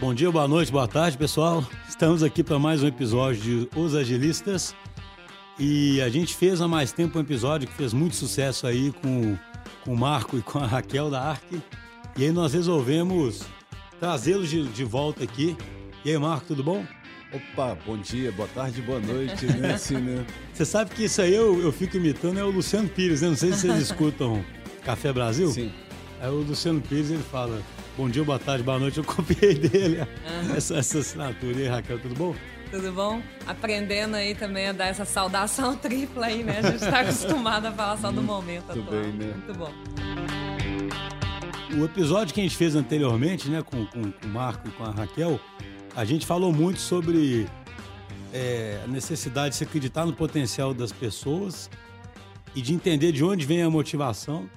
Bom dia, boa noite, boa tarde, pessoal. Estamos aqui para mais um episódio de Os Agilistas. E a gente fez há mais tempo um episódio que fez muito sucesso aí com, com o Marco e com a Raquel da Arc. E aí nós resolvemos trazê-los de, de volta aqui. E aí, Marco, tudo bom? Opa, bom dia, boa tarde, boa noite, né? Assim, né? Você sabe que isso aí eu, eu fico imitando é o Luciano Pires, né? Não sei se vocês escutam Café Brasil. Sim. Aí o Luciano Pires, ele fala, bom dia, boa tarde, boa noite. Eu copiei dele essa, essa assinatura. E aí, Raquel, tudo bom? Tudo bom? Aprendendo aí também a dar essa saudação tripla aí, né? A gente está acostumado a falar só do momento Muito atual. bem, né? Muito bom. O episódio que a gente fez anteriormente, né, com, com, com o Marco e com a Raquel, a gente falou muito sobre é, a necessidade de se acreditar no potencial das pessoas e de entender de onde vem a motivação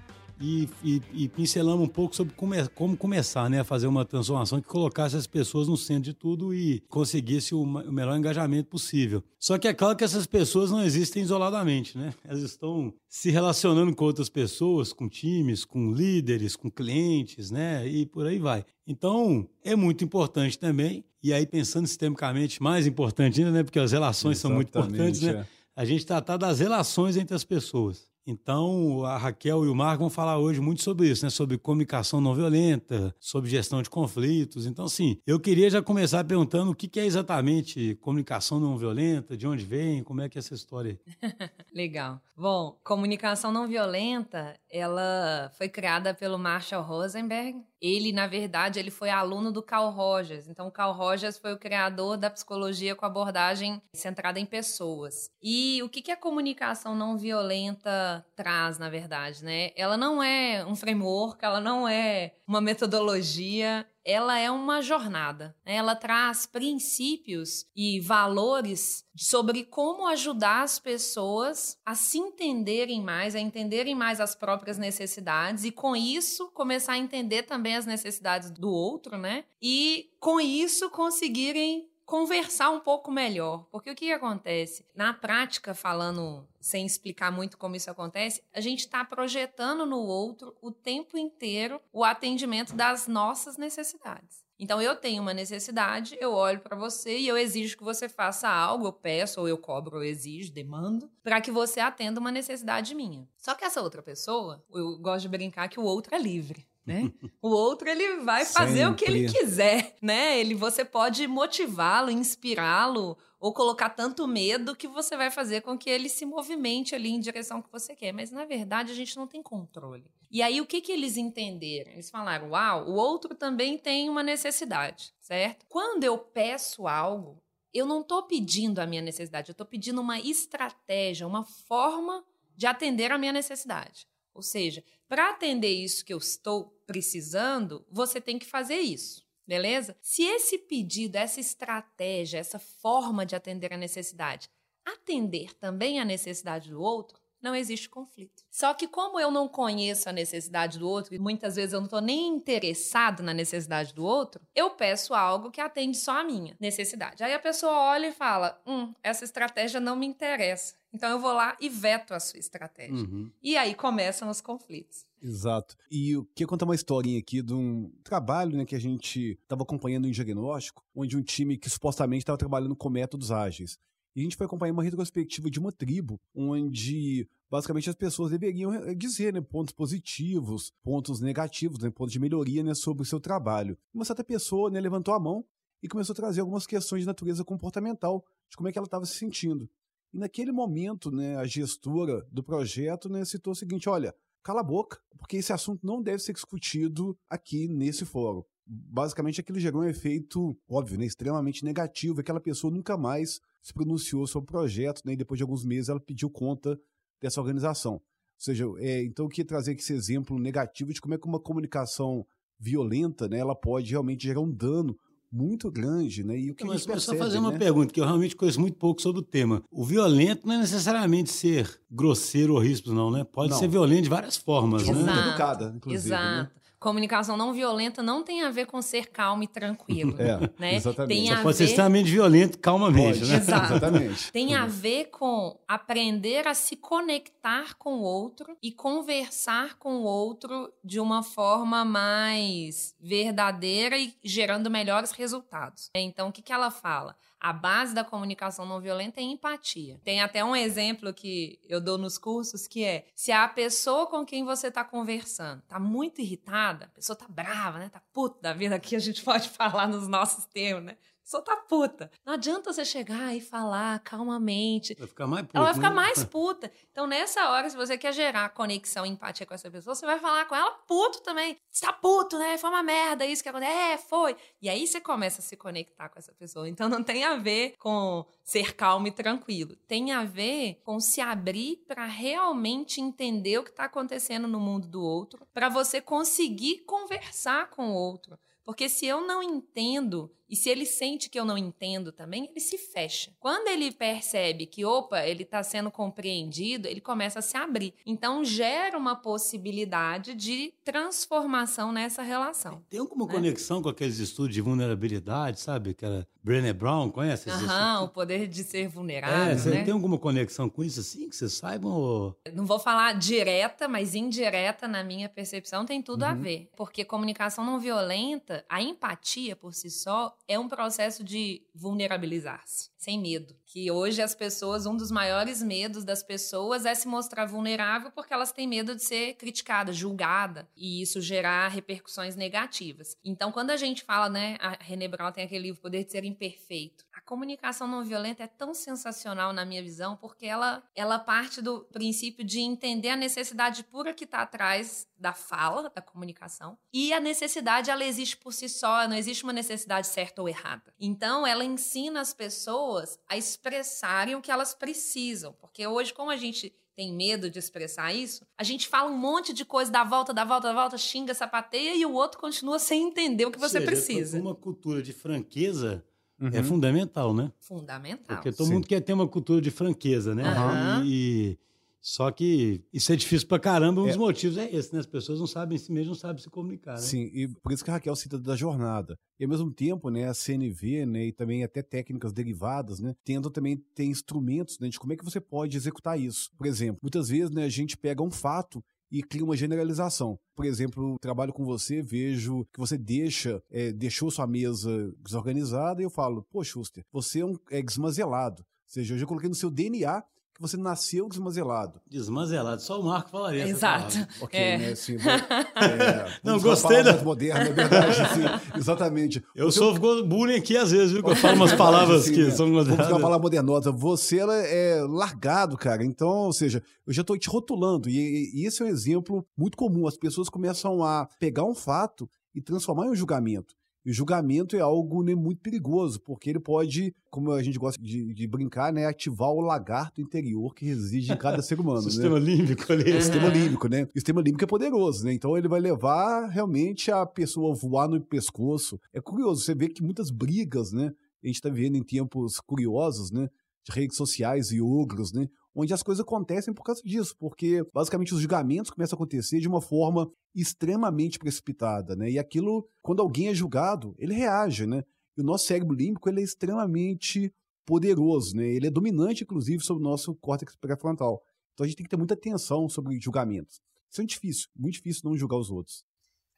e, e, e pincelamos um pouco sobre como, como, começar né, a fazer uma transformação que colocasse as pessoas no centro de tudo e conseguisse o, o, melhor engajamento possível. Só que é claro que essas pessoas não existem isoladamente, né? Elas estão se relacionando com outras pessoas, com times, com líderes, com clientes, né? E por aí vai. Então, é muito importante também, e aí pensando sistemicamente, mais importante ainda, né? Porque as relações Exatamente, são muito importantes, né? É. A gente tratar das relações entre as pessoas. Então, a Raquel e o Marco vão falar hoje muito sobre isso, né? Sobre comunicação não violenta, sobre gestão de conflitos. Então, assim, eu queria já começar perguntando o que é exatamente comunicação não violenta, de onde vem, como é que é essa história Legal. Bom, comunicação não violenta, ela foi criada pelo Marshall Rosenberg. Ele, na verdade, ele foi aluno do Carl Rogers. Então, o Carl Rogers foi o criador da psicologia com abordagem centrada em pessoas. E o que, que a comunicação não violenta traz, na verdade, né? Ela não é um framework, ela não é uma metodologia, ela é uma jornada. Né? Ela traz princípios e valores sobre como ajudar as pessoas a se entenderem mais, a entenderem mais as próprias necessidades e com isso começar a entender também as necessidades do outro, né? E com isso conseguirem conversar um pouco melhor. Porque o que, acontece? Na prática, falando sem explicar muito como isso acontece, a gente está projetando no outro o tempo inteiro o atendimento das nossas necessidades. Então eu tenho uma necessidade, eu olho para você e eu exijo que você faça algo, eu peço ou eu cobro, ou eu exijo, demando, para que você atenda uma necessidade minha. Só que essa outra pessoa, eu gosto de brincar que o outro é livre né? O outro ele vai fazer Sempre. o que ele quiser, né? Ele você pode motivá-lo, inspirá-lo ou colocar tanto medo que você vai fazer com que ele se movimente ali em direção que você quer, mas na verdade a gente não tem controle. E aí o que que eles entenderam? Eles falaram: "Uau, o outro também tem uma necessidade", certo? Quando eu peço algo, eu não estou pedindo a minha necessidade, eu estou pedindo uma estratégia, uma forma de atender a minha necessidade. Ou seja, para atender isso que eu estou precisando, você tem que fazer isso. Beleza? Se esse pedido, essa estratégia, essa forma de atender a necessidade atender também a necessidade do outro, não existe conflito. Só que como eu não conheço a necessidade do outro e muitas vezes eu não estou nem interessado na necessidade do outro, eu peço algo que atende só a minha necessidade. Aí a pessoa olha e fala: "Hum, essa estratégia não me interessa". Então eu vou lá e veto a sua estratégia. Uhum. E aí começam os conflitos. Exato. E eu queria contar uma historinha aqui de um trabalho né, que a gente estava acompanhando em diagnóstico, onde um time que supostamente estava trabalhando com métodos ágeis. E a gente foi acompanhar uma retrospectiva de uma tribo, onde basicamente as pessoas deveriam eh, dizer né, pontos positivos, pontos negativos, né, pontos de melhoria né, sobre o seu trabalho. Uma certa pessoa né, levantou a mão e começou a trazer algumas questões de natureza comportamental, de como é que ela estava se sentindo. E naquele momento, né, a gestora do projeto né, citou o seguinte: olha, cala a boca, porque esse assunto não deve ser discutido aqui nesse fórum. Basicamente, aquilo gerou um efeito, óbvio, né, extremamente negativo. Aquela pessoa nunca mais se pronunciou sobre o projeto, né, e depois de alguns meses ela pediu conta dessa organização. Ou seja, é, então eu queria trazer aqui esse exemplo negativo de como é que uma comunicação violenta, né, ela pode realmente gerar um dano muito grande, né? E o que Mas, percebe, só fazer né? uma pergunta, que eu realmente conheço muito pouco sobre o tema. O violento não é necessariamente ser grosseiro ou ríspido, não, né? Pode não. ser violento de várias formas, de né? Educada, inclusive. Né? Exato. Né? Comunicação não violenta não tem a ver com ser calmo e tranquilo. É, né? exatamente. Tem Só a pode ser ver... extremamente violento, calmamente, Pode. né? Exato. Exatamente. Tem a ver com aprender a se conectar com o outro e conversar com o outro de uma forma mais verdadeira e gerando melhores resultados. Então, o que, que ela fala? A base da comunicação não violenta é empatia. Tem até um exemplo que eu dou nos cursos que é: se a pessoa com quem você está conversando tá muito irritada, a pessoa tá brava, né? Tá puta da vida, aqui a gente pode falar nos nossos termos, né? Pessoa tá puta. Não adianta você chegar e falar calmamente. Vai ficar mais puto, Ela vai ficar né? mais puta. Então, nessa hora, se você quer gerar conexão empatia com essa pessoa, você vai falar com ela puto também. Você tá puto, né? Foi uma merda isso que aconteceu. É, foi. E aí você começa a se conectar com essa pessoa. Então, não tem a ver com ser calmo e tranquilo. Tem a ver com se abrir para realmente entender o que tá acontecendo no mundo do outro, para você conseguir conversar com o outro. Porque se eu não entendo, e se ele sente que eu não entendo também, ele se fecha. Quando ele percebe que, opa, ele está sendo compreendido, ele começa a se abrir. Então, gera uma possibilidade de transformação nessa relação. Tem alguma né? conexão com aqueles estudos de vulnerabilidade, sabe? Que era Brené Brown, conhece? esses Aham, o poder de ser É, vulnerável, você né? tem alguma conexão com isso assim, que vocês saibam? Ou... Não vou falar direta, mas indireta, na minha percepção, tem tudo a Uhum. ver. Porque comunicação não violenta, a empatia por si só, é um processo de vulnerabilizar-se, sem medo. Que hoje as pessoas, um dos maiores medos das pessoas é se mostrar vulnerável porque elas têm medo de ser criticada, julgada, e isso gerar repercussões negativas. Então, quando a gente fala, né, a René Brown tem aquele livro Poder de Ser Imperfeito, a comunicação não violenta é tão sensacional na minha visão porque ela, ela parte do princípio de entender a necessidade pura que está atrás da fala, da comunicação, e a necessidade ela existe por si só, não existe uma necessidade certa ou errada. Então, ela ensina as pessoas a expressarem o que elas precisam, porque hoje, como a gente tem medo de expressar isso, a gente fala um monte de coisa, dá volta, dá volta, dá volta, xinga, sapateia e o outro continua sem entender o que Ou você seja, precisa. Uma cultura de franqueza é Uhum. fundamental, né? Fundamental. Porque todo Sim. mundo quer ter uma cultura de franqueza, né? Aham. E, só que isso é difícil pra caramba. Um dos É. motivos é esse, né? As pessoas não sabem si mesmo, não sabem se comunicar, né? Sim, e por isso que a Raquel cita da jornada. E ao mesmo tempo, né, a CNV, né, e também até técnicas derivadas, né, tentam também ter instrumentos, né, de como é que você pode executar isso. Por exemplo, muitas vezes, né, a gente pega um fato e cria uma generalização. Por exemplo, trabalho com você, vejo que você deixa, é, deixou sua mesa desorganizada e eu falo, pô, Schuster, você é um é desmazelado. Ou seja, eu já coloquei no seu DNA você nasceu desmazelado. Desmanzelado. Só o Marco falaria Exato. Ok, É. né? Assim, é, Não, vamos gostei da- modernas, é verdade, assim, exatamente. Eu Você é um sofro bullying aqui às vezes, viu? Que eu falo umas palavras Assim, que né? são Vamos usar uma palavra modernosa. Você ela é largado, cara. Então, ou seja, eu já estou te rotulando. E, e esse é um exemplo muito comum. As pessoas começam a pegar um fato e transformar em um julgamento. E o julgamento é algo né, muito perigoso, porque ele pode, como a gente gosta de, de brincar, né, ativar o lagarto interior que reside em cada ser humano. né? Sistema límbico ali. Sistema Aham. límbico, né? O sistema límbico é poderoso, né? Então ele vai levar realmente a pessoa a voar no pescoço. É curioso, você vê que muitas brigas, né? A gente tá vendo em tempos curiosos, né? De redes sociais e ogros, né? Onde as coisas acontecem por causa disso, porque basicamente os julgamentos começam a acontecer de uma forma extremamente precipitada, né? E aquilo, quando alguém é julgado, ele reage, né? E o nosso cérebro límbico, ele é extremamente poderoso, né? Ele é dominante, inclusive, sobre o nosso córtex pré-frontal. Então a gente tem que ter muita atenção sobre julgamentos. Isso é difícil, muito difícil não julgar os outros.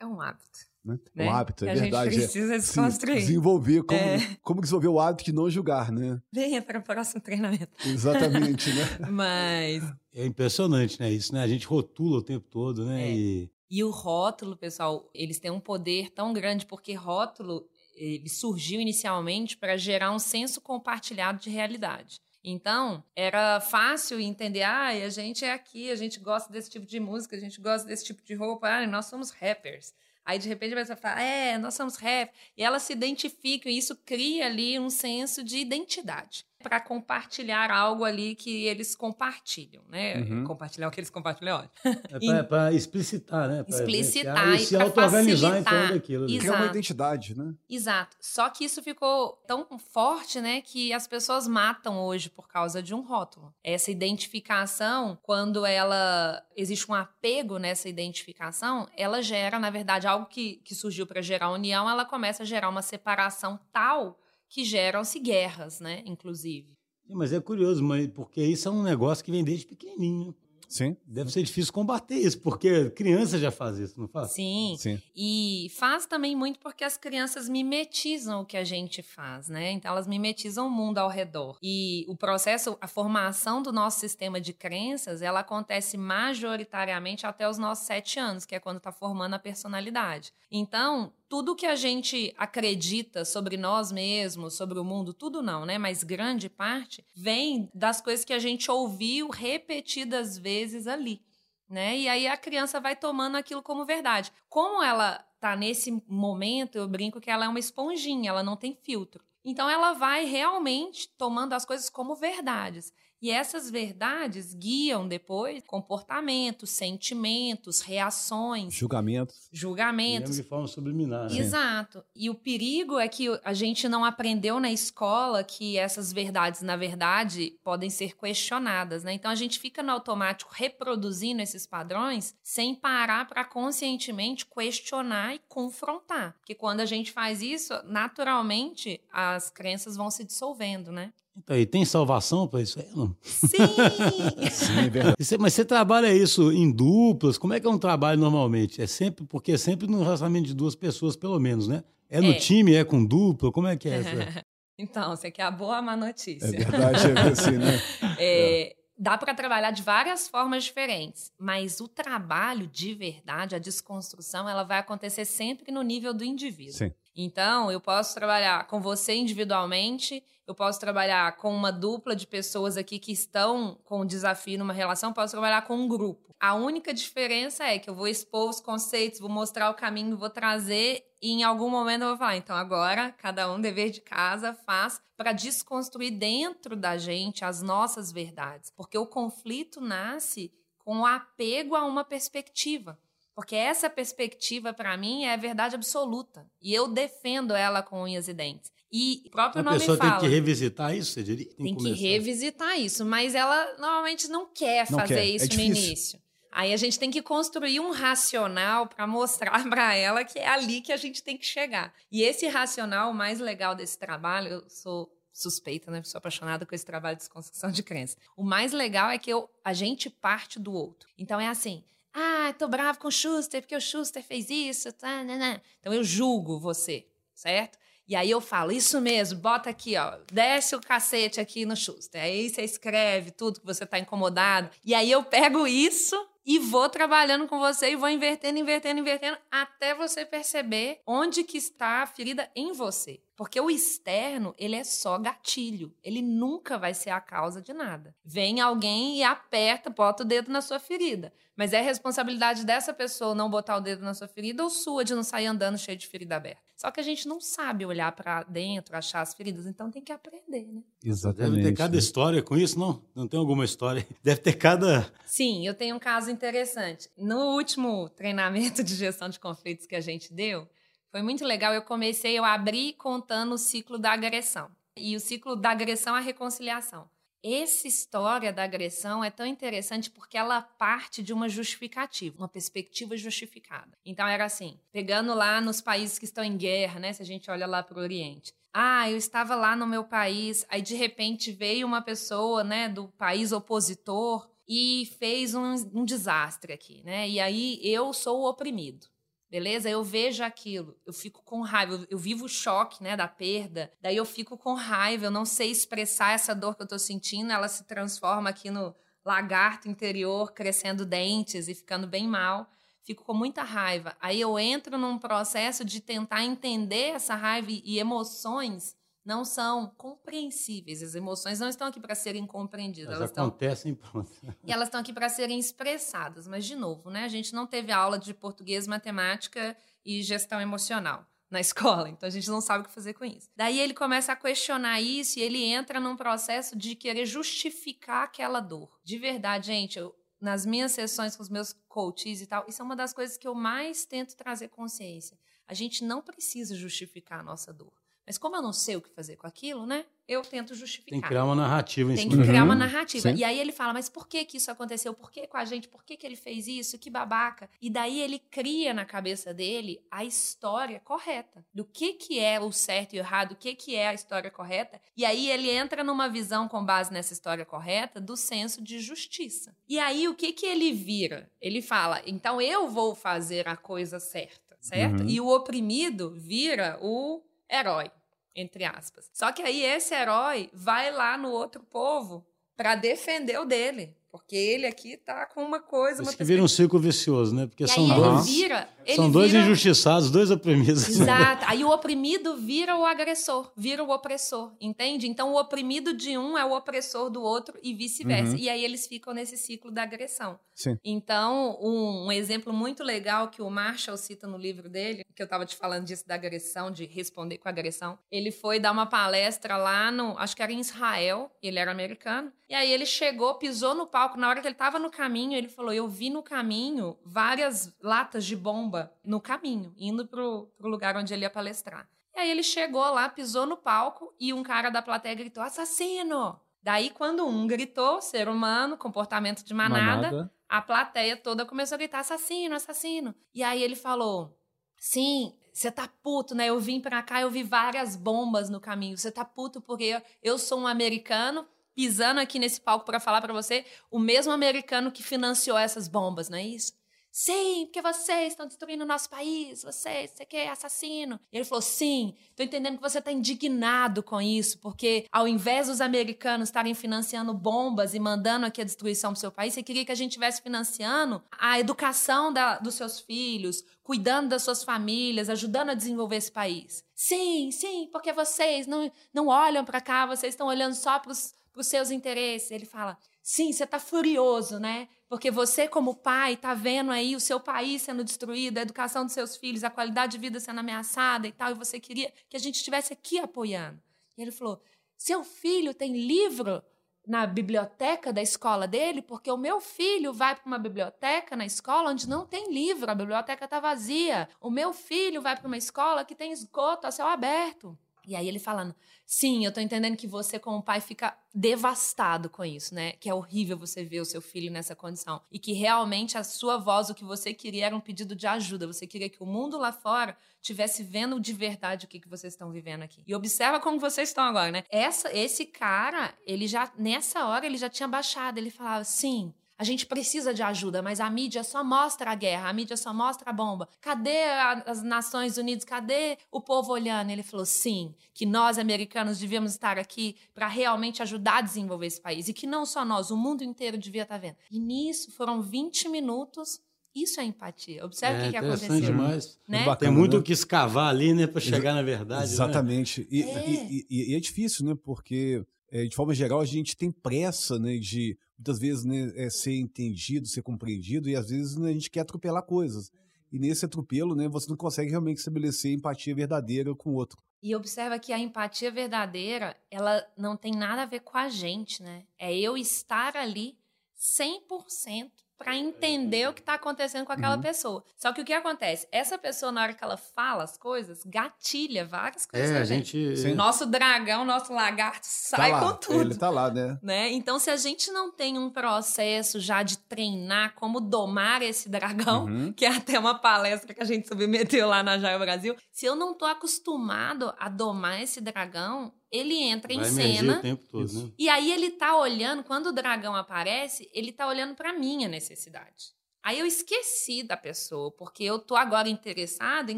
É um hábito. Né? Né? Um hábito, é a verdade. gente é. precisa desconstruir. desenvolver, como, É. como desenvolver o hábito de não julgar, né? Venha para o próximo treinamento. Exatamente, né? Mas. É impressionante, né? Isso, né? A gente rotula o tempo todo, né? É. E E o rótulo, pessoal, eles têm um poder tão grande, porque rótulo ele surgiu inicialmente para gerar um senso compartilhado de realidade. Então, era fácil entender, ah, a gente é aqui, a gente gosta desse tipo de música, a gente gosta desse tipo de roupa, ah, nós somos rappers. Aí, de repente, a pessoa fala, é, nós somos rap. E elas se identificam, e isso cria ali um senso de identidade. Para compartilhar algo ali que eles compartilham, né? Uhum. Compartilhar o que eles compartilham, é para explicitar, né? Pra explicitar e, se auto-organizar em torno daquilo. Exato. Criar uma identidade, né? Exato. Só que isso ficou tão forte, né, que as pessoas matam hoje por causa de um rótulo. Essa identificação, quando ela existe um apego nessa identificação, ela gera, na verdade, algo que, que surgiu para gerar união, ela começa a gerar uma separação tal que geram-se guerras, né, inclusive. Mas é curioso, mas porque isso é um negócio que vem desde pequenininho. Sim. Deve ser difícil combater isso, porque criança já faz isso, não faz? Sim. Sim. E faz também muito porque as crianças mimetizam o que a gente faz, né? Então elas mimetizam o mundo ao redor. E o processo, a formação do nosso sistema de crenças, ela acontece majoritariamente até os nossos sete anos, que é quando está formando a personalidade. Então, tudo que a gente acredita sobre nós mesmos, sobre o mundo, tudo não, né? Mas grande parte vem das coisas que a gente ouviu repetidas vezes ali. Né? E aí a criança vai tomando aquilo como verdade. Como ela tá nesse momento, eu brinco que ela é uma esponjinha, ela não tem filtro. Então ela vai realmente tomando as coisas como verdades. E essas verdades guiam depois comportamentos, sentimentos, reações, julgamentos. Julgamentos. de forma subliminar. Né? Exato. E o perigo é que a gente não aprendeu na escola que essas verdades, na verdade, podem ser questionadas, né? Então a gente fica no automático reproduzindo esses padrões sem parar para conscientemente questionar e confrontar. Porque quando a gente faz isso, naturalmente as crenças vão se dissolvendo, né? Então, e tem salvação para isso aí, não? Sim! Sim, é verdade. Mas você trabalha isso em duplas? Como é que é um trabalho normalmente? É sempre, porque é sempre no relacionamento de duas pessoas, pelo menos, né? É no É. time, é com dupla? Como é que é essa? então, você quer a boa ou a má notícia? É verdade, é assim, né? É, dá para trabalhar de várias formas diferentes, mas o trabalho de verdade, a desconstrução, ela vai acontecer sempre no nível do indivíduo. Sim. Então, eu posso trabalhar com você individualmente, eu posso trabalhar com uma dupla de pessoas aqui que estão com desafio numa relação, posso trabalhar com um grupo. A única diferença é que eu vou expor os conceitos, vou mostrar o caminho, vou trazer e em algum momento eu vou falar, então agora cada um dever de casa faz para desconstruir dentro da gente as nossas verdades, porque o conflito nasce com o apego a uma perspectiva. Porque essa perspectiva, para mim, é a verdade absoluta. E eu defendo ela com unhas e dentes. E o próprio A nome pessoa fala. tem que revisitar isso, você diria? Tem que começar. revisitar isso, mas ela normalmente não quer Não fazer quer, é isso no difícil. início. Aí a gente tem que construir um racional para mostrar para ela que é ali que a gente tem que chegar. E esse racional, o mais legal desse trabalho, eu sou suspeita, né? Sou apaixonada com esse trabalho de desconstrução de crença. O mais legal é que eu, a gente parte do outro. Então é assim. Ah, tô bravo com o Schuster porque o Schuster fez isso. Tá, né, né. Então eu julgo você, certo? E aí eu falo, isso mesmo, bota aqui, ó, desce o cacete aqui no Schuster. Aí você escreve tudo que você tá incomodado. E aí eu pego isso e vou trabalhando com você e vou invertendo, invertendo, invertendo, até você perceber onde que está a ferida em você. Porque o externo, ele é só gatilho. Ele nunca vai ser a causa de nada. Vem alguém e aperta, bota o dedo na sua ferida. Mas é responsabilidade dessa pessoa não botar o dedo na sua ferida ou sua de não sair andando cheio de ferida aberta. Só que a gente não sabe olhar para dentro, achar as feridas, então tem que aprender, né? Exatamente. Deve ter cada história com isso, não? Não tem alguma história? Deve ter cada. Sim, eu tenho um caso interessante. No último treinamento de gestão de conflitos que a gente deu, foi muito legal. Eu comecei, eu abri contando o ciclo da agressão. E o ciclo da agressão à reconciliação. Essa história da agressão é tão interessante porque ela parte de uma justificativa, uma perspectiva justificada. Então era assim, pegando lá nos países que estão em guerra, né? Se a gente olha lá para o Oriente. Ah, eu estava lá no meu país, aí de repente veio uma pessoa, né, do país opositor e fez um, um desastre aqui, né? E aí eu sou o oprimido. Beleza? Eu vejo aquilo, eu fico com raiva, eu, eu vivo o choque, né, da perda. Daí eu fico com raiva, eu não sei expressar essa dor que eu tô sentindo, ela se transforma aqui no lagarto interior, crescendo dentes e ficando bem mal. Fico com muita raiva. Aí eu entro num processo de tentar entender essa raiva e- e emoções não são compreensíveis. As emoções não estão aqui para serem compreendidas, Elas elas estão acontecem pronto. e elas estão aqui para serem expressadas. Mas, de novo, né, a gente não teve aula de português, matemática e gestão emocional. na escola, então a gente não sabe o que fazer com isso. Daí ele começa a questionar isso e ele entra num processo de querer justificar aquela dor. De verdade, gente, eu, nas minhas sessões com os meus coaches e tal, isso é uma das coisas que eu mais tento trazer consciência. A gente não precisa justificar a nossa dor. Mas como eu não sei o que fazer com aquilo, né? Eu tento justificar. Tem que criar uma narrativa em Tem que criar Uhum, uma narrativa. sim. E aí ele fala, mas por que que isso aconteceu? Por que com a gente? Por que que ele fez isso? Que babaca. E daí ele cria na cabeça dele a história correta. Do que que é o certo e o errado, o que que é a história correta. E aí ele entra numa visão com base nessa história correta do senso de justiça. E aí o que que ele vira? Ele fala, então eu vou fazer a coisa certa, certo? Uhum. E o oprimido vira o herói entre aspas. Só que aí esse herói vai lá no outro povo para defender o dele, porque ele aqui tá com uma coisa, uma Isso que vira um ciclo vicioso, né? Porque E são aí ele dois, vira, ele são dois vira... injustiçados, dois oprimidos. Exato. Aí o oprimido vira o agressor, vira o opressor, entende? Então o oprimido de um é o opressor do outro e vice-versa. Uhum. E aí eles ficam nesse ciclo da agressão. Sim. Então, um, um exemplo muito legal que o Marshall cita no livro dele, que eu estava te falando disso da agressão, de responder com agressão, ele foi dar uma palestra lá no, acho que era em Israel, ele era americano, e aí ele chegou, pisou no palco, na hora que ele estava no caminho, ele falou: "Eu vi no caminho várias latas de bomba no caminho, indo pro, pro lugar onde ele ia palestrar". E aí ele chegou lá, pisou no palco e um cara da plateia gritou: "Assassino!" Daí, quando um gritou, ser humano, comportamento de manada, a plateia toda começou a gritar: assassino, assassino. E aí ele falou: sim, você tá puto, né? Eu vim pra cá, eu vi várias bombas no caminho. Você tá puto porque eu, eu sou um americano pisando aqui nesse palco pra falar pra você, o mesmo americano que financiou essas bombas, não é isso? Sim, porque vocês estão destruindo o nosso país, vocês, você que é assassino. E ele falou: sim, tô entendendo que você tá indignado com isso, porque ao invés dos americanos estarem financiando bombas e mandando aqui a destruição pro seu país, você queria que a gente estivesse financiando a educação da- dos seus filhos, cuidando das suas famílias, ajudando a desenvolver esse país. Sim, sim, porque vocês não, não olham para cá, vocês estão olhando só para os seus interesses. Ele fala: sim, você tá furioso, né? Porque você, como pai, tá vendo aí o seu país sendo destruído, a educação dos seus filhos, a qualidade de vida sendo ameaçada e tal, e você queria que a gente estivesse aqui apoiando. E ele falou: seu filho tem livro na biblioteca da escola dele, porque o meu filho vai para uma biblioteca na escola onde não tem livro, a biblioteca está vazia. O meu filho vai para uma escola que tem esgoto a céu aberto. E aí ele falando, sim, eu tô entendendo que você como pai fica devastado com isso, né? Que é horrível você ver o seu filho nessa condição. E que realmente a sua voz, o que você queria era um pedido de ajuda. Você queria que o mundo lá fora tivesse vendo de verdade o que, que vocês estão vivendo aqui. E observa como vocês estão agora, né? Essa, esse cara, ele já, nessa hora, ele já tinha baixado. Ele falava, sim, a gente precisa de ajuda, mas a mídia só mostra a guerra, a mídia só mostra a bomba. Cadê a- as Nações Unidas? Cadê o povo olhando? Ele falou: sim, que nós americanos devíamos estar aqui para realmente ajudar a desenvolver esse país. E que não só nós, o mundo inteiro devia estar vendo. E nisso foram 20 minutos. Isso é empatia. Observe o É que, que interessante aconteceu. demais. Né? Bacana, Tem muito né? o que escavar ali, né, para chegar na verdade. né? Exatamente. E, É. e- e- e é difícil, né? Porque, é, de forma geral, a gente tem pressa, né? De muitas vezes né, é, ser entendido, ser compreendido, e às vezes né, a gente quer atropelar coisas. E nesse atropelo, né, você não consegue realmente estabelecer empatia verdadeira com o outro. E observa que a empatia verdadeira, ela não tem nada a ver com a gente, né? É eu estar ali 100% para entender o que está acontecendo com aquela Uhum. pessoa. Só que o que acontece? Essa pessoa, na hora que ela fala as coisas, gatilha várias coisas. É, a gente. Sim. Nosso dragão, nosso lagarto sai tá lá, com tudo. Ele tá lá, né? Né? Então, se a gente não tem um processo já de treinar como domar esse dragão, Uhum. que é até uma palestra que a gente submeteu lá na Jaio Brasil, se eu não tô acostumado a domar esse dragão, ele entra em Vai emergir cena o tempo todo, né? e aí ele tá olhando, quando o dragão aparece, ele tá olhando pra minha necessidade. Aí eu esqueci da pessoa, porque eu tô agora interessada em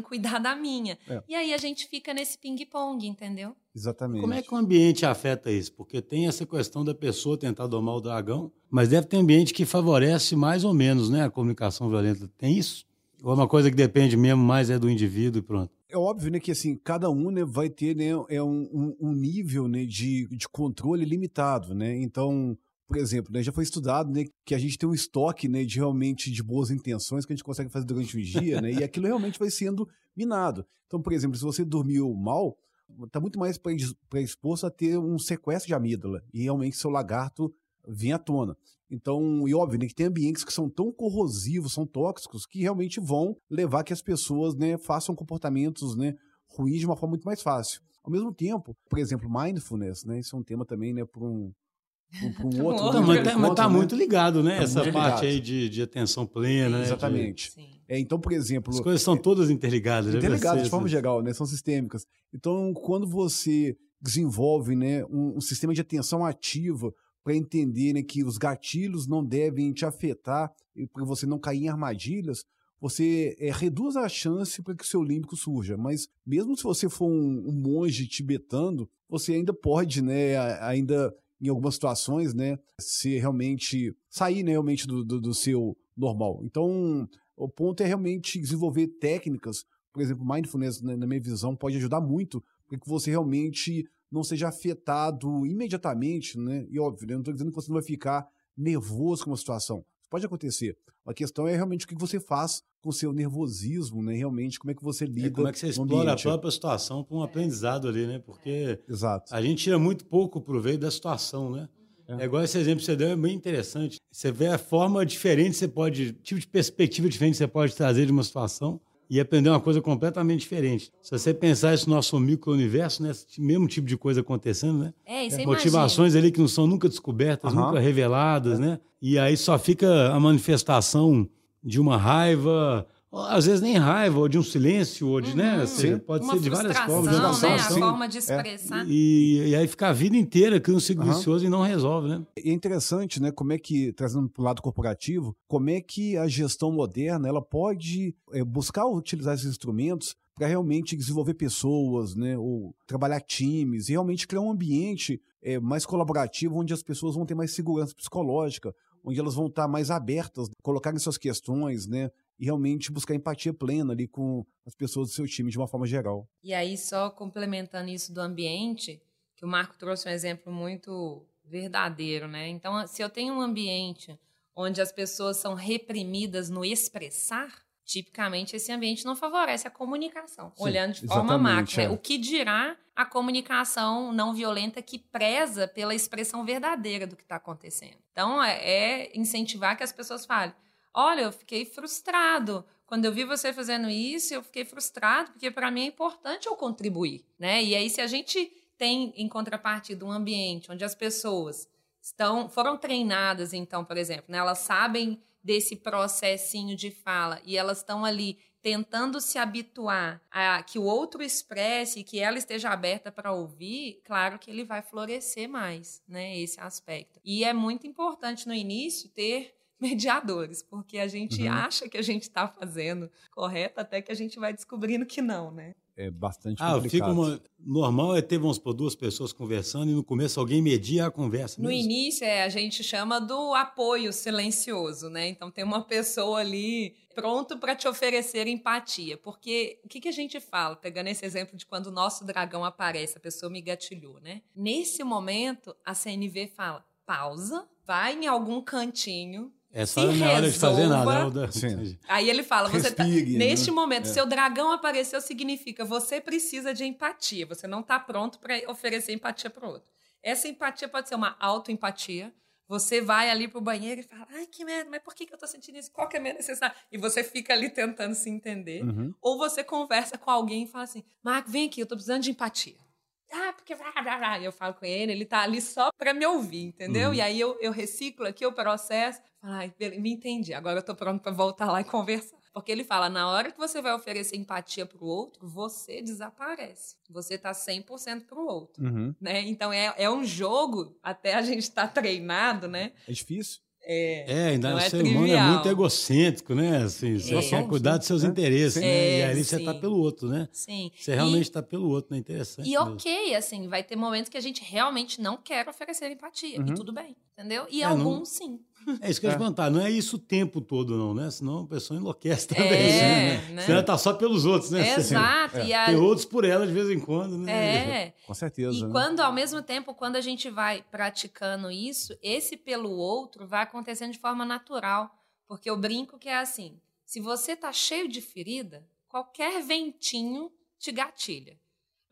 cuidar da minha. É. E aí a gente fica nesse ping-pong, entendeu? Exatamente. Como é que o ambiente afeta isso? Porque tem essa questão da pessoa tentar domar o dragão, mas deve ter ambiente que favorece mais ou menos, né, a comunicação violenta. Tem isso? Ou é uma coisa que depende mesmo mais é do indivíduo e pronto? É óbvio, né, que assim, cada um né, vai ter né, é um, um- um nível né, de, de controle limitado, né? Então, por exemplo, né, já foi estudado né, que a gente tem um estoque né, de realmente de boas intenções que a gente consegue fazer durante o dia, né? E aquilo realmente vai sendo minado. Então, por exemplo, se você dormiu mal, está muito mais predisposto a ter um sequestro de amígdala e realmente seu lagarto vir à tona. Então, e óbvio, né, que tem ambientes que são tão corrosivos, são tóxicos, que realmente vão levar que as pessoas né, façam comportamentos né, ruins de uma forma muito mais fácil. Ao mesmo tempo, por exemplo, mindfulness, né, isso é um tema também né, para um, um, um outro. Não, mas está né? Tá muito ligado, né? Tá Essa parte ligado. aí de, de atenção plena. Exatamente. Né? De... É, então, por exemplo. As coisas são todas interligadas. Né? Interligadas de forma geral, né? São sistêmicas. Então, quando você desenvolve né, um, um sistema de atenção ativa para entender né, que os gatilhos não devem te afetar para você não cair em armadilhas, você é, reduz a chance para que o seu límbico surja. Mas mesmo se você for um, um, monge tibetano, você ainda pode, né, ainda em algumas situações, né, se realmente sair né, realmente do, do, do seu normal. Então, o ponto é realmente desenvolver técnicas, por exemplo, mindfulness, né, na minha visão, pode ajudar muito para que você realmente não seja afetado imediatamente, né? E óbvio, né? eu não estou dizendo que você não vai ficar nervoso com uma situação. Isso pode acontecer. A questão é realmente o que você faz com o seu nervosismo, né? Realmente, como é que você é, lida. É, como é que você explora a própria situação para um aprendizado ali, né? Porque Exato. a gente tira muito pouco proveito da situação, né? É. é igual esse exemplo que você deu, é bem interessante. Você vê a forma diferente, você pode, tipo de perspectiva diferente você pode trazer de uma situação e aprender uma coisa completamente diferente. Se você pensar isso no nosso micro-universo, né? Esse mesmo tipo de coisa acontecendo, né? É, isso Motivações imagina. ali que não são nunca descobertas, uhum. nunca reveladas, é. né? E aí só fica a manifestação de uma raiva, às vezes nem raiva, ou de um silêncio, ou de, né, uhum. né? Seja, pode uma ser de várias formas. Né? A forma de expressar. É. E, e, aí fica a vida inteira cria um ciclo uhum. vicioso e não resolve, né? E é interessante, né? Como é que, trazendo para o lado corporativo, como é que a gestão moderna ela pode é, buscar utilizar esses instrumentos para realmente desenvolver pessoas, né, ou trabalhar times, e realmente criar um ambiente é, mais colaborativo, onde as pessoas vão ter mais segurança psicológica, onde elas vão estar mais abertas, colocarem suas questões, né, e realmente buscar empatia plena ali com as pessoas do seu time de uma forma geral. E aí, só complementando isso do ambiente, que o Marco trouxe um exemplo muito verdadeiro, né? Então, se eu tenho um ambiente onde as pessoas são reprimidas no expressar, tipicamente esse ambiente não favorece a comunicação, Sim, olhando de forma macro. Né? É. O que dirá a comunicação não violenta que preza pela expressão verdadeira do que está acontecendo. Então, é, é incentivar que as pessoas falem: Olha, eu fiquei frustrado. Quando eu vi você fazendo isso, eu fiquei frustrado, porque para mim é importante eu contribuir, né? E aí, se a gente tem em contrapartida um ambiente onde as pessoas estão foram treinadas, então, por exemplo, né? elas sabem desse processinho de fala e elas estão ali tentando se habituar a que o outro expresse, que ela esteja aberta para ouvir, claro que ele vai florescer mais, né, esse aspecto. E é muito importante no início ter mediadores, porque a gente uhum. acha que a gente está fazendo correto até que a gente vai descobrindo que não, né? É bastante ah, complicado. Fica uma... Normal é ter, vamos por duas pessoas conversando e no começo alguém media a conversa. No início, é, a gente chama do apoio silencioso, né? Então tem uma pessoa ali pronto para te oferecer empatia. Porque o que, que a gente fala, pegando esse exemplo de quando o nosso dragão aparece, a pessoa me gatilhou, né? Nesse momento, a CNV fala: pausa, vai em algum cantinho, é só na hora de fazer nada. Né? Sim. Aí ele fala, você tá, neste né? momento, é. seu dragão apareceu significa você precisa de empatia. Você não está pronto para oferecer empatia para o outro. Essa empatia pode ser uma autoempatia. Você vai ali pro banheiro e fala, ai, que merda, mas por que, que eu tô sentindo isso? Qual que é a minha necessidade? E você fica ali tentando se entender. Uhum. Ou você conversa com alguém e fala assim, Marco, vem aqui, eu tô precisando de empatia. Ah, porque eu falo com ele, ele tá ali só para me ouvir, entendeu? Uhum. E aí eu, eu reciclo aqui o processo, ai, me entendi, agora eu tô pronto para voltar lá e conversar. Porque ele fala, na hora que você vai oferecer empatia pro outro, você desaparece. Você tá 100% pro outro, uhum. né? Então é, é um jogo, até a gente tá treinado, né? É difícil. É, é ainda o é ser humano é muito egocêntrico, né? Assim, só é. quer cuidar dos seus é. interesses, né? E aí você está pelo outro, né? Sim. Você realmente está pelo outro, né? Interessante. E mesmo. ok, assim, vai ter momentos que a gente realmente não quer oferecer empatia. Uhum. E tudo bem, entendeu? E é, alguns não... sim. É isso que eu ia te perguntar. Não é isso o tempo todo, não, né? Senão a pessoa enlouquece também. É, né? né? Senão ela tá só pelos outros, né? Exato. É. A... Tem outros por ela de vez em quando, né? É. Com certeza. E né? quando, ao mesmo tempo, quando a gente vai praticando isso, esse pelo outro vai acontecendo de forma natural. Porque eu brinco que é assim: se você tá cheio de ferida, qualquer ventinho te gatilha.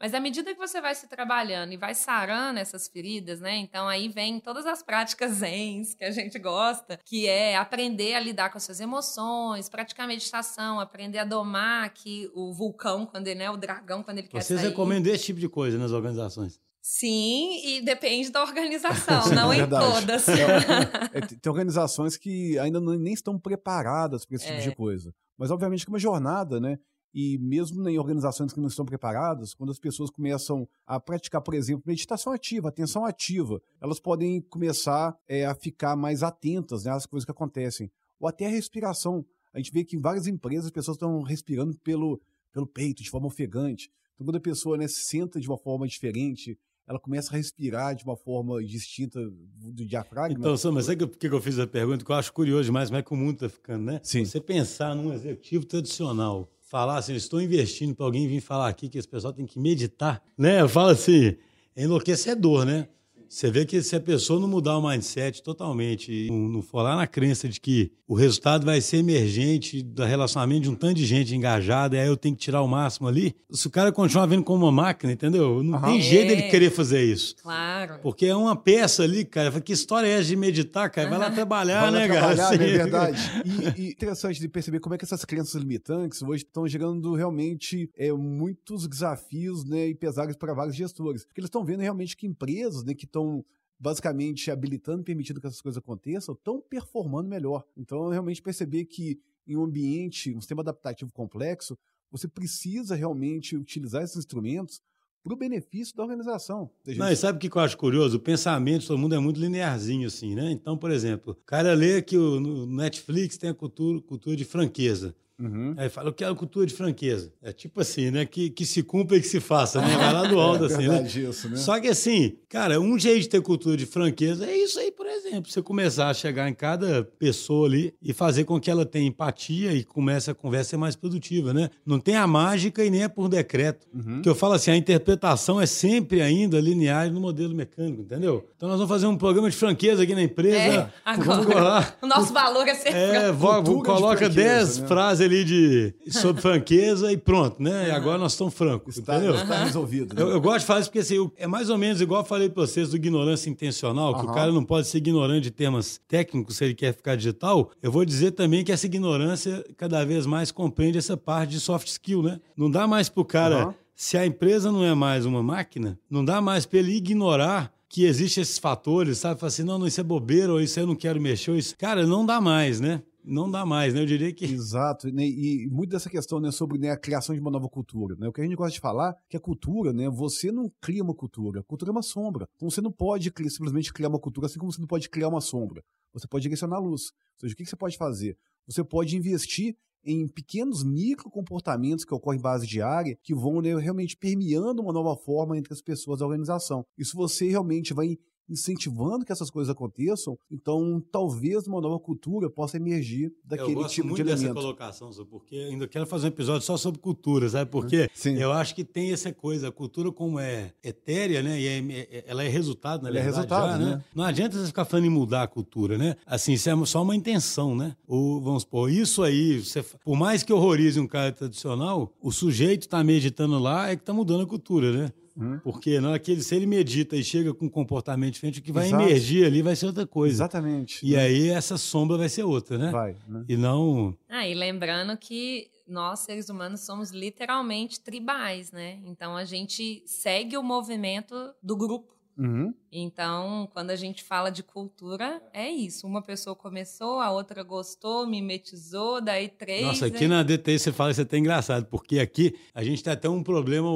Mas à medida que você vai se trabalhando e vai sarando essas feridas, né? Então aí vem todas as práticas zens que a gente gosta, que é aprender a lidar com as suas emoções, praticar meditação, aprender a domar que o vulcão quando ele, né, o dragão quando ele Vocês quer sair. recomendam esse tipo de coisa nas organizações? Sim, e depende da organização, não É em todas. É, tem tem organizações que ainda não- nem estão preparadas para esse tipo É. de coisa. Mas, obviamente, que é uma jornada, né? E mesmo em organizações que não estão preparadas, quando as pessoas começam a praticar, por exemplo, meditação ativa, atenção ativa, elas podem começar é, a ficar mais atentas né, às coisas que acontecem. Ou até a respiração. A gente vê que em várias empresas as pessoas estão respirando pelo, pelo peito, de forma ofegante. Então, quando a pessoa né, se senta de uma forma diferente, ela começa a respirar de uma forma distinta do diafragma. Então, Sam, mas sabe por que que eu fiz a pergunta? Que eu acho curioso demais como é que o mundo está ficando, né? Sim. Você pensar num executivo tradicional, falar assim, estou investindo para alguém vir falar aqui que esse pessoal tem que meditar, né? Fala assim, é enlouquecedor, né? Você vê que se a pessoa não mudar o mindset totalmente, e não, não for lá na crença de que o resultado vai ser emergente do relacionamento de um tanto de gente engajada, e aí eu tenho que tirar o máximo ali, se o cara continuar vendo como uma máquina, entendeu? Não Aham. tem jeito dele É. querer fazer isso. Claro. Porque é uma peça ali, cara. Que história é essa de meditar, cara? Vai lá trabalhar, Vai lá né, trabalhar, cara? né? Assim. É verdade. E, e interessante de perceber como é que essas crenças limitantes hoje estão gerando realmente é, muitos desafios né, e pesares para vários gestores. Porque eles estão vendo realmente que empresas né, que estão basicamente habilitando permitindo que essas coisas aconteçam estão performando melhor. Então, realmente perceber que em um ambiente, um sistema adaptativo complexo, você precisa realmente utilizar esses instrumentos para o benefício da organização. Gente- Não, e sabe o que eu acho curioso? O pensamento de todo mundo é muito linearzinho, assim, né? Então, por exemplo, o cara lê que o, Netflix tem a cultura, cultura de franqueza. Uhum. Aí fala, eu quero cultura de franqueza. É tipo assim, né? Que, que se cumpra e que se faça, né? Vai lá do alto, é assim, né? isso, né? Só que assim, cara, um jeito de ter cultura de franqueza é isso aí, por exemplo. Você começar a chegar em cada pessoa ali e fazer com que ela tenha empatia e comece a conversa ser mais produtiva, né? Não tem a mágica e nem é por decreto. Uhum. Que eu falo assim, a interpretação é sempre ainda linear no modelo mecânico, entendeu? Então nós vamos fazer um programa de franqueza aqui na empresa. É, Vamos agora. lá. O nosso valor é ser É, coloca franqueza, 10 né? frases ali de, sobre franqueza e pronto, né? E agora nós estamos francos, Está, entendeu? está resolvido. né? Eu, eu gosto de falar isso porque assim, é mais ou menos igual eu falei para vocês do ignorância intencional, que o Aham. cara não pode ser ignorante de temas técnicos se ele quer ficar digital. Eu vou dizer também que essa ignorância cada vez mais compreende essa parte de soft skill, né? Não dá mais pro cara, Aham. se a empresa não é mais uma máquina, não dá mais para ele ignorar que existem esses fatores, sabe? Falar assim, não, não, isso é bobeira, ou isso eu não quero mexer, ou isso... Cara, não dá mais, né? Não dá mais, né? Eu diria que... Exato, né? e muito dessa questão né, sobre né, a criação de uma nova cultura. Né? O que a gente gosta de falar é que a cultura, né, você não cria uma cultura, a cultura é uma sombra. Então você não pode cri- simplesmente criar uma cultura assim como você não pode criar uma sombra. Você pode direcionar a luz. Ou seja, o que você pode fazer? Você pode investir em pequenos microcomportamentos que ocorrem em base diária que vão né, realmente permeando uma nova forma entre as pessoas da organização. Se você realmente vai incentivando que essas coisas aconteçam, então talvez uma nova cultura possa emergir daquele eu gosto tipo muito de dessa elemento. colocação, porque ainda quero fazer um episódio só sobre cultura, sabe? Porque Sim. eu acho que tem essa coisa, a cultura como é etérea, né? E é- é- ela é resultado, na é verdade, resultado, já, né? né? Não adianta você ficar falando em mudar a cultura, né? Assim, isso é só uma intenção, né? Ou, vamos supor, isso aí, você, por mais que horrorize um cara tradicional, o sujeito está meditando lá é que está mudando a cultura, né? Hum. Porque na hora que ele, se ele medita e chega com um comportamento diferente, o que vai Exato. emergir ali vai ser outra coisa. Exatamente. E né? aí essa sombra vai ser outra, né? Vai, né? E não. Ah, e lembrando que nós, seres humanos, somos literalmente tribais, né? Então a gente segue o movimento do grupo. Uhum. Então, quando a gente fala de cultura, é isso. Uma pessoa começou, a outra gostou, mimetizou, daí três. Nossa, aqui né? na DTI você fala isso é até engraçado, porque aqui a gente tem até um problema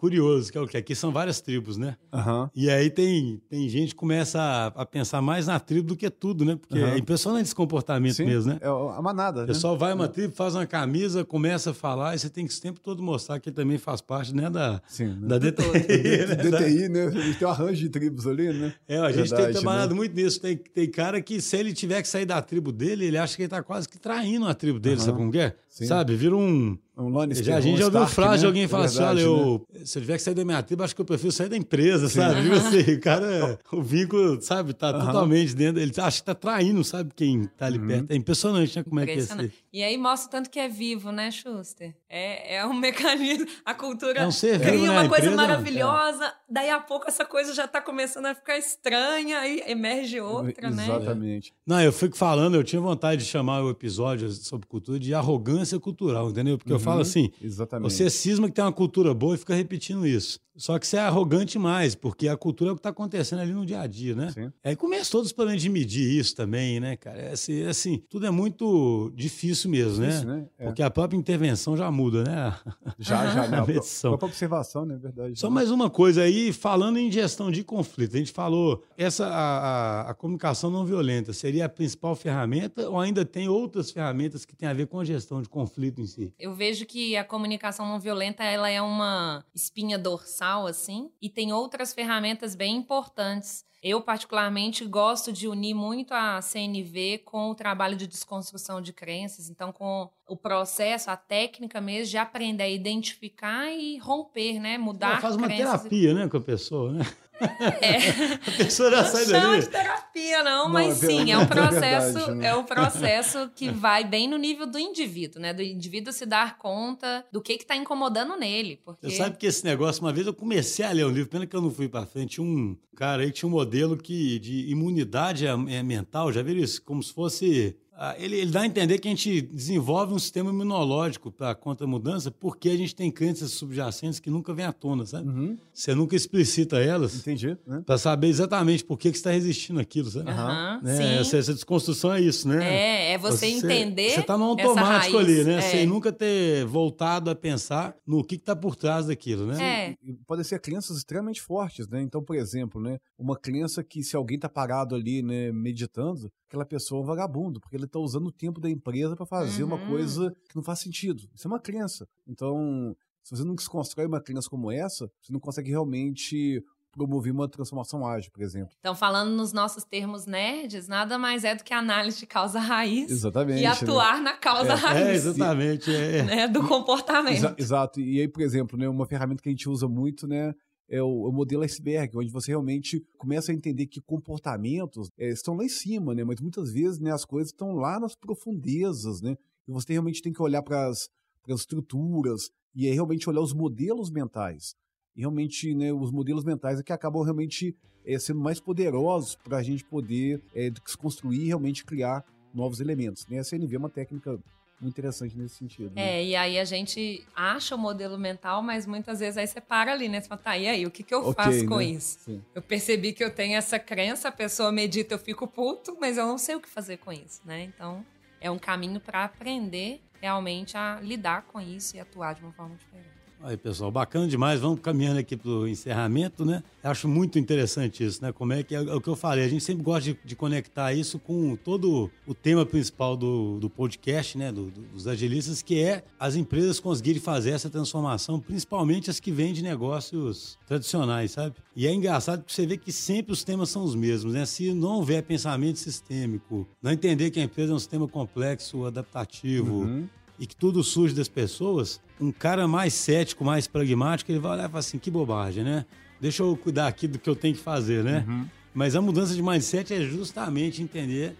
curioso, que é o que? Aqui são várias tribos, né? Aham. E aí tem, tem gente que começa a, a pensar mais na tribo do que tudo, né? Porque Aham. é impressionante esse comportamento Sim, mesmo, né? É a manada, O né? pessoal vai uma tribo, faz uma camisa, começa a falar, e você tem que o tempo todo mostrar que ele também faz parte né, da, Sim, né? da DTI. né? DTI, né? A gente tem um arranjo de tribos ali, né? É, a gente tem Verdade, trabalhado né? muito nisso. Tem, tem cara que, se ele tiver que sair da tribo dele, ele acha que ele tá quase que traindo a tribo dele, Aham. sabe como é? Sim. Sabe? Vira um, Um Lannister, Já, a gente já ouviu frase de né? alguém É falar assim: verdade, olha, né? eu, se eu tiver que sair da minha tribo, acho que eu prefiro sair da empresa, sabe? Tipo assim, o cara, o vínculo, sabe, tá Aham. totalmente dentro. Ele acha que tá traindo, sabe, quem tá ali Uhum. perto. É impressionante, né? Como é que é esse. E aí mostra o tanto que é vivo, né, Schuster? É, é um mecanismo. A cultura É um cria vivo, né? uma coisa empresa- maravilhosa, daí a pouco essa coisa já tá começando a ficar estranha, aí emerge outra, né? Exatamente. Não, eu fico falando, eu tinha vontade de chamar o episódio sobre cultura de arrogância cultural, entendeu? Porque eu Uhum. falo assim, Exatamente. você cisma que tem uma cultura boa e fica repetindo isso. Só que você é arrogante mais, porque a cultura é o que está acontecendo ali no dia a dia, né? Sim. É, começa todos os planos de medir isso também, né, cara? É assim, é assim, tudo é muito difícil mesmo, Difícil, né? né? É. Porque a própria intervenção já muda, né? Já, já, né? A medição. própria observação, né? Verdade. Só mais uma coisa aí, falando em gestão de conflito. A gente falou, essa a, a- a comunicação não violenta seria a principal ferramenta ou ainda tem outras ferramentas que têm a ver com a gestão de conflito em si? Eu vejo que a comunicação não violenta ela é uma espinha dorsal, assim, e tem outras ferramentas bem importantes. Eu, particularmente, gosto de unir muito a CNV com o trabalho de desconstrução de crenças, então, com o processo, a técnica mesmo de aprender a identificar e romper, né? Mudar Ela faz uma terapia, né, com a pessoa, né? É. A pessoa já Não sai dali. de terapia, não, Não, mas é sim, é um é processo, verdade, né? é um processo que vai bem no nível do indivíduo, né? Do indivíduo se dar conta do que está incomodando nele. Porque Você sabe que esse negócio, uma vez eu comecei a ler um livro, pena que eu não fui pra frente, tinha um cara aí tinha um modelo que, de imunidade é, é mental, já viram isso? Como se fosse... ah, Ele, ele dá a entender que a gente desenvolve um sistema imunológico para contra a mudança porque a gente tem crenças subjacentes que nunca vêm à tona, sabe? Uhum. Você nunca explicita elas Entendi. Né? para saber exatamente por que, que você está resistindo àquilo, sabe? Aham, Né? sim. Essa, essa desconstrução é isso, né? É, é você, entender. Você está no essa automático raiz. ali, né? É. Sem nunca ter voltado a pensar no que está por trás daquilo, né? É. Podem ser crenças extremamente fortes, né? Então, por exemplo, né, uma crença que se alguém está parado ali, né, meditando, aquela pessoa é um vagabundo, porque ele está usando o tempo da empresa para fazer uma Uhum. coisa que não faz sentido. Isso é uma crença. Então, se você não desconstrói uma crença como essa, você não consegue realmente promover uma transformação ágil, por exemplo. Então, falando nos nossos termos nerds, nada mais é do que análise de causa raiz Exatamente. e né? atuar na causa É, raiz exatamente. É. né, do comportamento. Exa- exato. E aí, por exemplo, né, uma ferramenta que a gente usa muito, né, é o, o modelo iceberg, onde você realmente começa a entender que comportamentos é, estão lá em cima, né, mas muitas vezes né, as coisas estão lá nas profundezas, né, e você realmente tem que olhar para as estruturas e realmente olhar os modelos mentais. E realmente, né, os modelos mentais é que acabam realmente é, sendo mais poderosos para a gente poder é, desconstruir e realmente criar novos elementos. Né? A CNV é uma técnica muito interessante nesse sentido. né? É, e aí a gente acha o modelo mental, mas muitas vezes aí você para ali, né? Você fala, tá, e aí, o que, que eu Ok, faço com né? isso? Sim. Eu percebi que eu tenho essa crença, a pessoa medita, eu fico puto, mas eu não sei o que fazer com isso, né? Então, é um caminho para aprender realmente a lidar com isso e atuar de uma forma diferente. Aí, pessoal, bacana demais. Vamos caminhando aqui para o encerramento, né? Acho muito interessante isso, né? Como é que é, é o que eu falei. A gente sempre gosta de, de conectar isso com todo o tema principal do, do podcast, né? Do- do- dos agilistas, que é as empresas conseguirem fazer essa transformação, principalmente as que vêm de negócios tradicionais, sabe? E é engraçado porque você vê que sempre os temas são os mesmos, né? Se não houver pensamento sistêmico, não entender que a empresa é um sistema complexo, adaptativo, Uhum. E que tudo surge das pessoas, um cara mais cético, mais pragmático, ele vai olhar e falar assim, que bobagem, né? Deixa eu cuidar aqui do que eu tenho que fazer, né? Uhum. Mas a mudança de mindset é justamente entender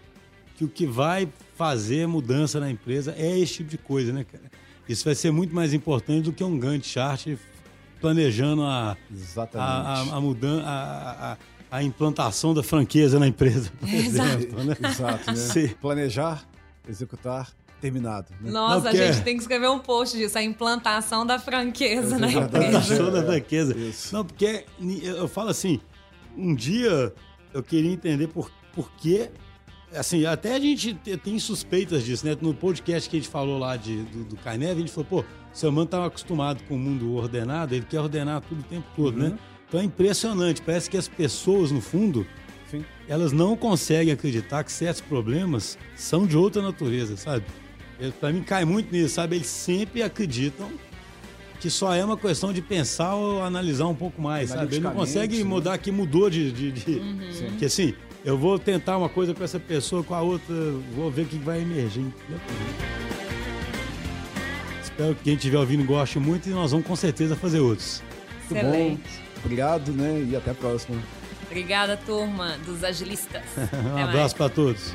que o que vai fazer mudança na empresa é esse tipo de coisa, né, cara? Isso vai ser muito mais importante do que um Gantt chart planejando a, Exatamente. a, a, a mudança, a, a, implantação da franqueza na empresa, por Exato. exemplo, né? Exato, né? Planejar, executar, terminado. Né? Nossa, porque- a gente tem que escrever um post disso, a implantação da franqueza É na verdade. empresa. Implantação da franqueza. Isso. Não, porque eu falo assim, um dia eu queria entender por, por que. Assim, até a gente te- tem suspeitas disso, né? No podcast que a gente falou lá de, do, do Caineve, a gente falou, pô, o seu mano estava acostumado com o mundo ordenado, ele quer ordenar tudo o tempo todo, Uhum. né? Então é impressionante, parece que as pessoas, no fundo, Sim. elas não conseguem acreditar que certos problemas são de outra natureza, sabe? Pra mim cai muito nisso, sabe? Eles sempre acreditam que só é uma questão de pensar ou analisar um pouco mais, sabe? Ele não consegue né? mudar que mudou de. de, de- Uhum. Que assim, eu vou tentar uma coisa com essa pessoa, com a outra, vou ver o que vai emergir. Espero que quem estiver ouvindo goste muito e nós vamos com certeza fazer outros. Muito Excelente. bom. Obrigado, né? E até a próxima. Obrigada, turma dos agilistas. um abraço para todos.